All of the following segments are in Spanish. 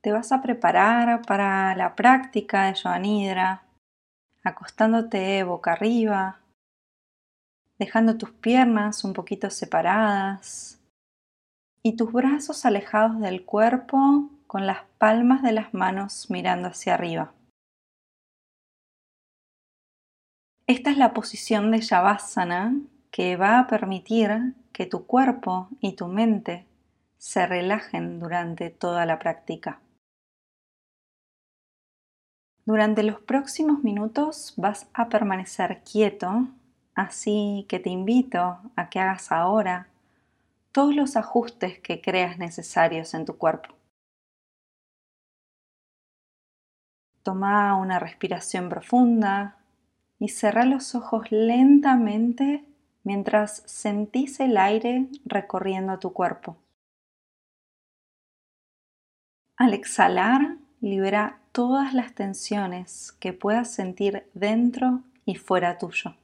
te vas a preparar para la práctica de Yoga Nidra, acostándote boca arriba, dejando tus piernas un poquito separadas y tus brazos alejados del cuerpo con las palmas de las manos mirando hacia arriba. Esta es la posición de Shavasana que va a permitir que tu cuerpo y tu mente se relajen durante toda la práctica. Durante los próximos minutos vas a permanecer quieto, así que te invito a que hagas ahora todos los ajustes que creas necesarios en tu cuerpo. Toma una respiración profunda y cerra los ojos lentamente mientras sentís el aire recorriendo tu cuerpo. Al exhalar, libera todas las tensiones que puedas sentir dentro y fuera tuyo.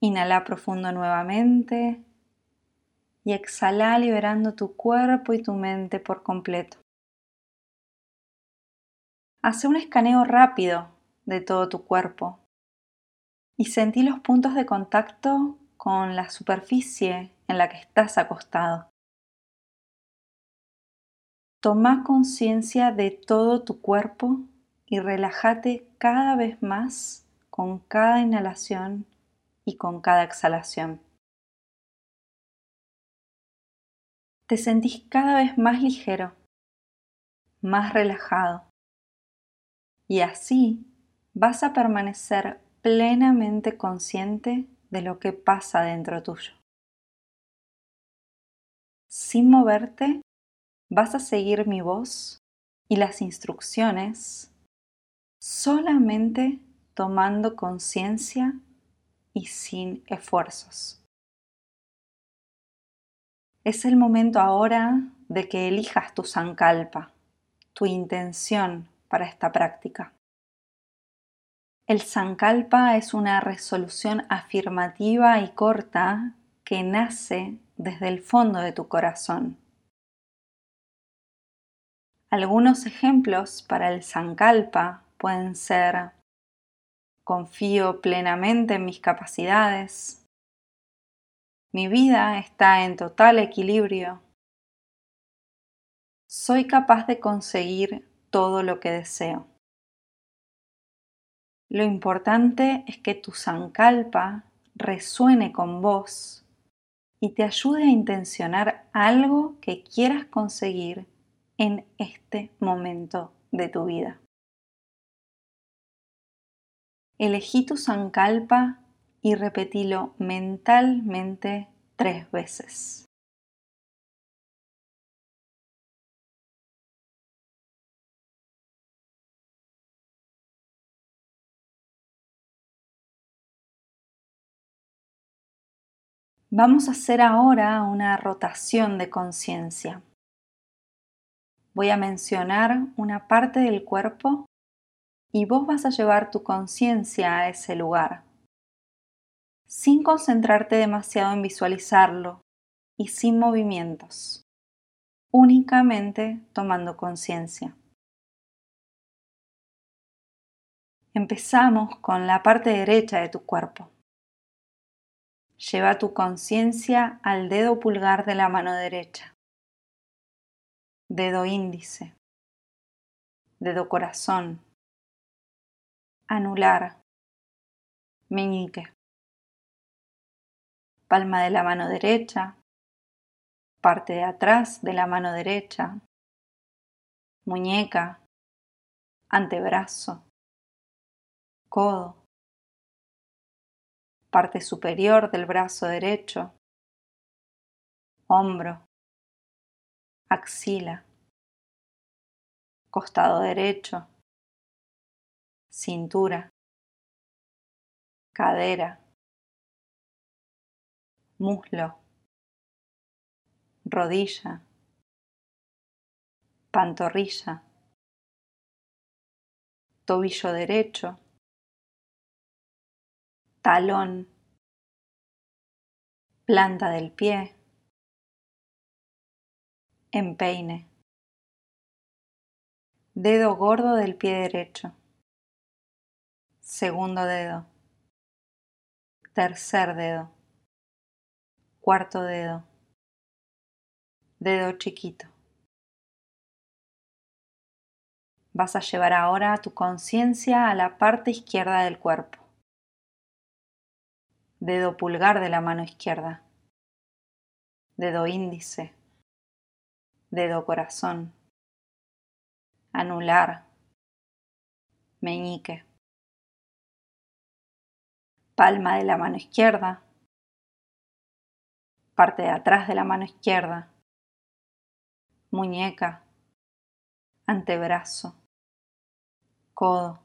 Inhala profundo nuevamente y exhala liberando tu cuerpo y tu mente por completo. Hace un escaneo rápido de todo tu cuerpo y sentí los puntos de contacto con la superficie en la que estás acostado. Toma conciencia de todo tu cuerpo y relájate cada vez más con cada inhalación y con cada exhalación. Te sentís cada vez más ligero, más relajado y así vas a permanecer plenamente consciente de lo que pasa dentro tuyo. Sin moverte, vas a seguir mi voz y las instrucciones solamente tomando conciencia y sin esfuerzos. Es el momento ahora de que elijas tu sankalpa, tu intención para esta práctica. El Sankalpa es una resolución afirmativa y corta que nace desde el fondo de tu corazón. Algunos ejemplos para el Sankalpa pueden ser confío plenamente en mis capacidades, mi vida está en total equilibrio, soy capaz de conseguir todo lo que deseo. Lo importante es que tu sankalpa resuene con vos y te ayude a intencionar algo que quieras conseguir en este momento de tu vida. Elegí tu sankalpa y repetilo mentalmente tres veces. Vamos a hacer ahora una rotación de conciencia. Voy a mencionar una parte del cuerpo y vos vas a llevar tu conciencia a ese lugar, sin concentrarte demasiado en visualizarlo y sin movimientos, únicamente tomando conciencia. Empezamos con la parte derecha de tu cuerpo. Lleva tu conciencia al dedo pulgar de la mano derecha, dedo índice, dedo corazón, anular, meñique, palma de la mano derecha, parte de atrás de la mano derecha, muñeca, antebrazo, codo, parte superior del brazo derecho, hombro, axila, costado derecho, cintura, cadera, muslo, rodilla, pantorrilla, tobillo derecho, talón, planta del pie, empeine, Dedo gordo del pie derecho. Segundo dedo. Tercer dedo. Cuarto dedo. Dedo chiquito. Vas a llevar ahora tu conciencia a la parte izquierda del cuerpo. Dedo pulgar de la mano izquierda. Dedo índice. Dedo corazón. Anular. Meñique. Palma de la mano izquierda. Parte de atrás de la mano izquierda. Muñeca. Antebrazo codo,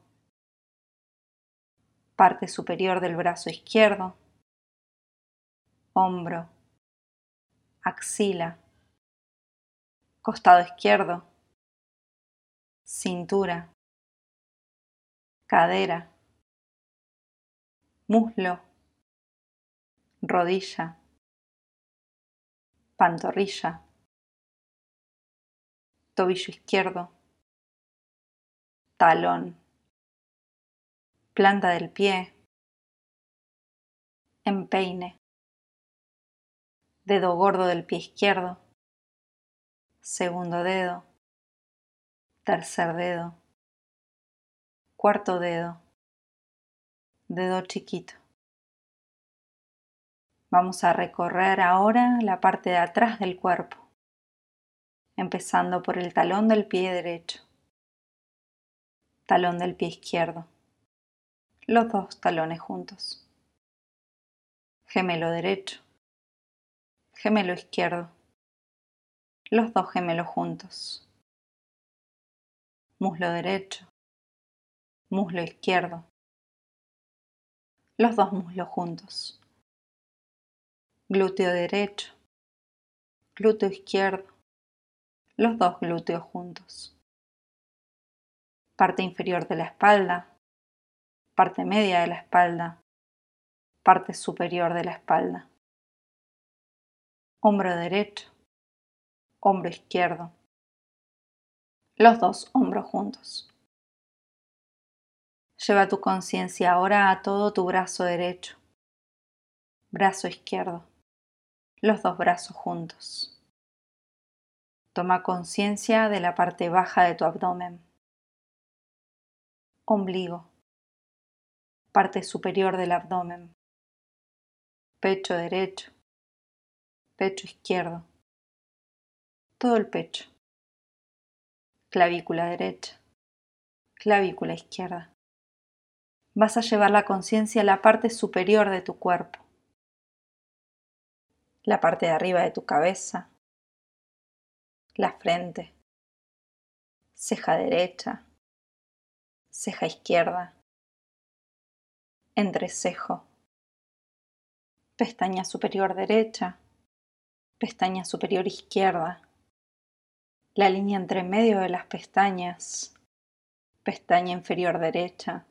parte superior del brazo izquierdo, hombro, axila, costado izquierdo, cintura, cadera, muslo, rodilla, pantorrilla, tobillo izquierdo, talón, planta del pie, empeine, dedo gordo del pie izquierdo, segundo dedo, tercer dedo, cuarto dedo, dedo chiquito. Vamos a recorrer ahora la parte de atrás del cuerpo, empezando por el talón del pie derecho talón del pie izquierdo, los dos talones juntos, gemelo derecho, gemelo izquierdo, los dos gemelos juntos, muslo derecho, muslo izquierdo, los dos muslos juntos, glúteo derecho, glúteo izquierdo, los dos glúteos juntos. Parte inferior de la espalda, parte media de la espalda, parte superior de la espalda, hombro derecho, hombro izquierdo, los dos hombros juntos. Lleva tu conciencia ahora a todo tu brazo derecho, brazo izquierdo, los dos brazos juntos. Toma conciencia de la parte baja de tu abdomen. Ombligo, parte superior del abdomen, pecho derecho, pecho izquierdo, todo el pecho, clavícula derecha, clavícula izquierda. Vas a llevar la conciencia a la parte superior de tu cuerpo, la parte de arriba de tu cabeza, la frente, ceja derecha, ceja izquierda, entrecejo, pestaña superior derecha, pestaña superior izquierda, la línea entre medio de las pestañas, pestaña inferior derecha,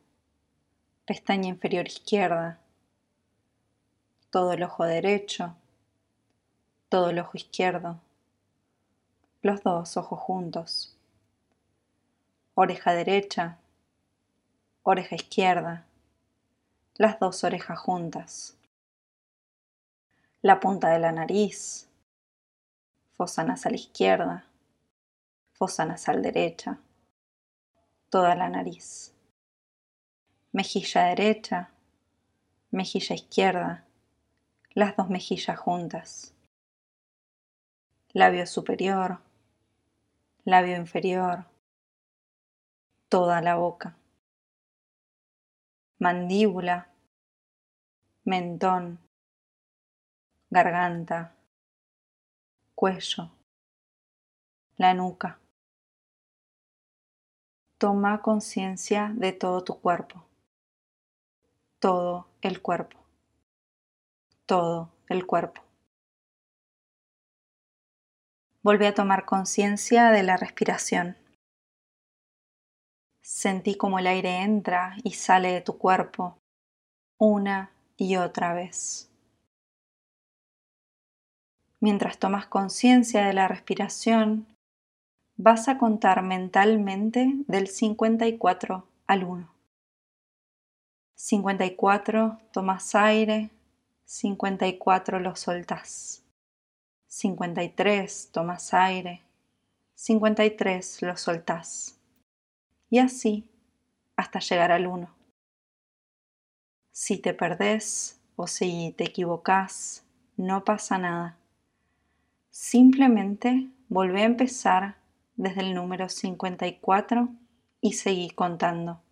pestaña inferior izquierda, todo el ojo derecho, todo el ojo izquierdo, los dos ojos juntos, oreja derecha, oreja izquierda, las dos orejas juntas, la punta de la nariz, fosa nasal izquierda, fosa nasal derecha, toda la nariz, mejilla derecha, mejilla izquierda, las dos mejillas juntas, labio superior, labio inferior, toda la boca. Mandíbula, mentón, garganta, cuello, la nuca. Toma conciencia de todo tu cuerpo, todo el cuerpo, todo el cuerpo. Vuelve a tomar conciencia de la respiración. Sentí como el aire entra y sale de tu cuerpo una y otra vez. Mientras tomas conciencia de la respiración, vas a contar mentalmente del 54 al 1. 54, tomas aire, 54 lo soltás. 53, tomas aire, 53 lo soltás. Y así hasta llegar al 1. Si te perdés o si te equivocás, no pasa nada. Simplemente volvé a empezar desde el número 54 y seguí contando.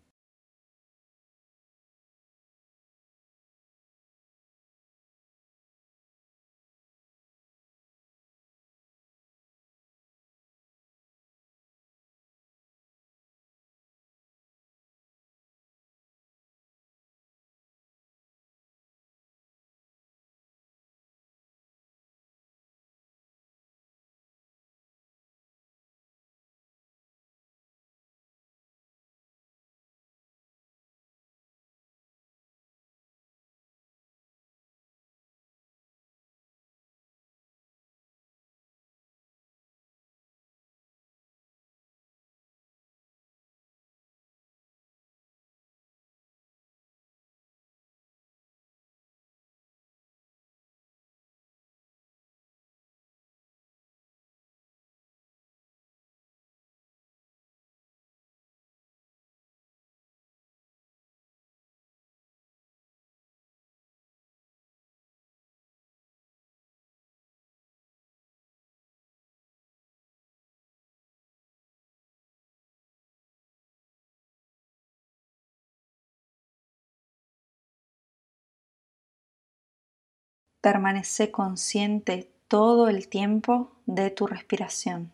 Permanece consciente todo el tiempo de tu respiración.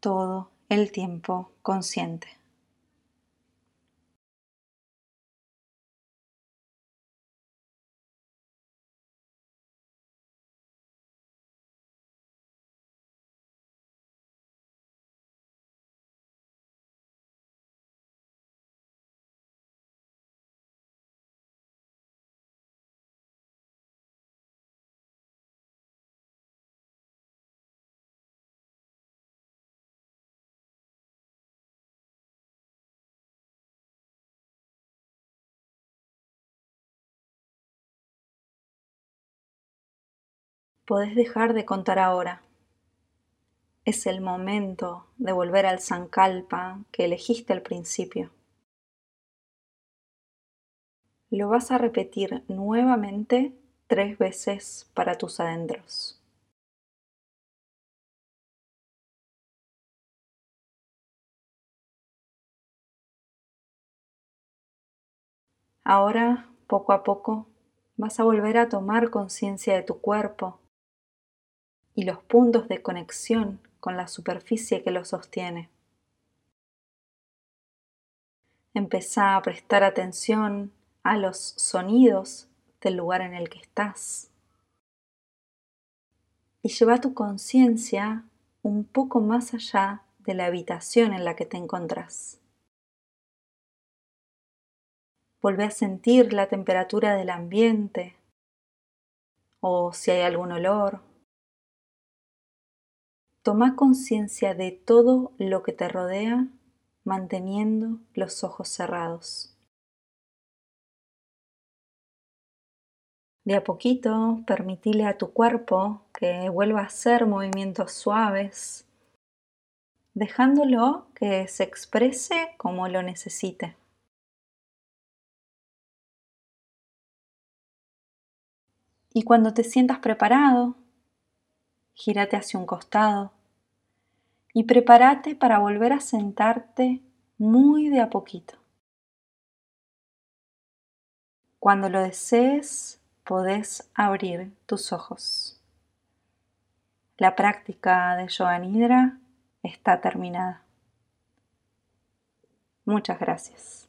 Todo el tiempo consciente. Podés dejar de contar ahora. Es el momento de volver al Sankalpa que elegiste al principio. Lo vas a repetir nuevamente tres veces para tus adentros. Ahora, poco a poco, vas a volver a tomar conciencia de tu cuerpo y los puntos de conexión con la superficie que lo sostiene. Empezá a prestar atención a los sonidos del lugar en el que estás. Y lleva tu conciencia un poco más allá de la habitación en la que te encontrás. Volvé a sentir la temperatura del ambiente o si hay algún olor. Toma conciencia de todo lo que te rodea manteniendo los ojos cerrados. De a poquito, permitile a tu cuerpo que vuelva a hacer movimientos suaves, dejándolo que se exprese como lo necesite. Y cuando te sientas preparado, gírate hacia un costado y prepárate para volver a sentarte muy de a poquito. Cuando lo desees, podés abrir tus ojos. La práctica de Yoga Nidra está terminada. Muchas gracias.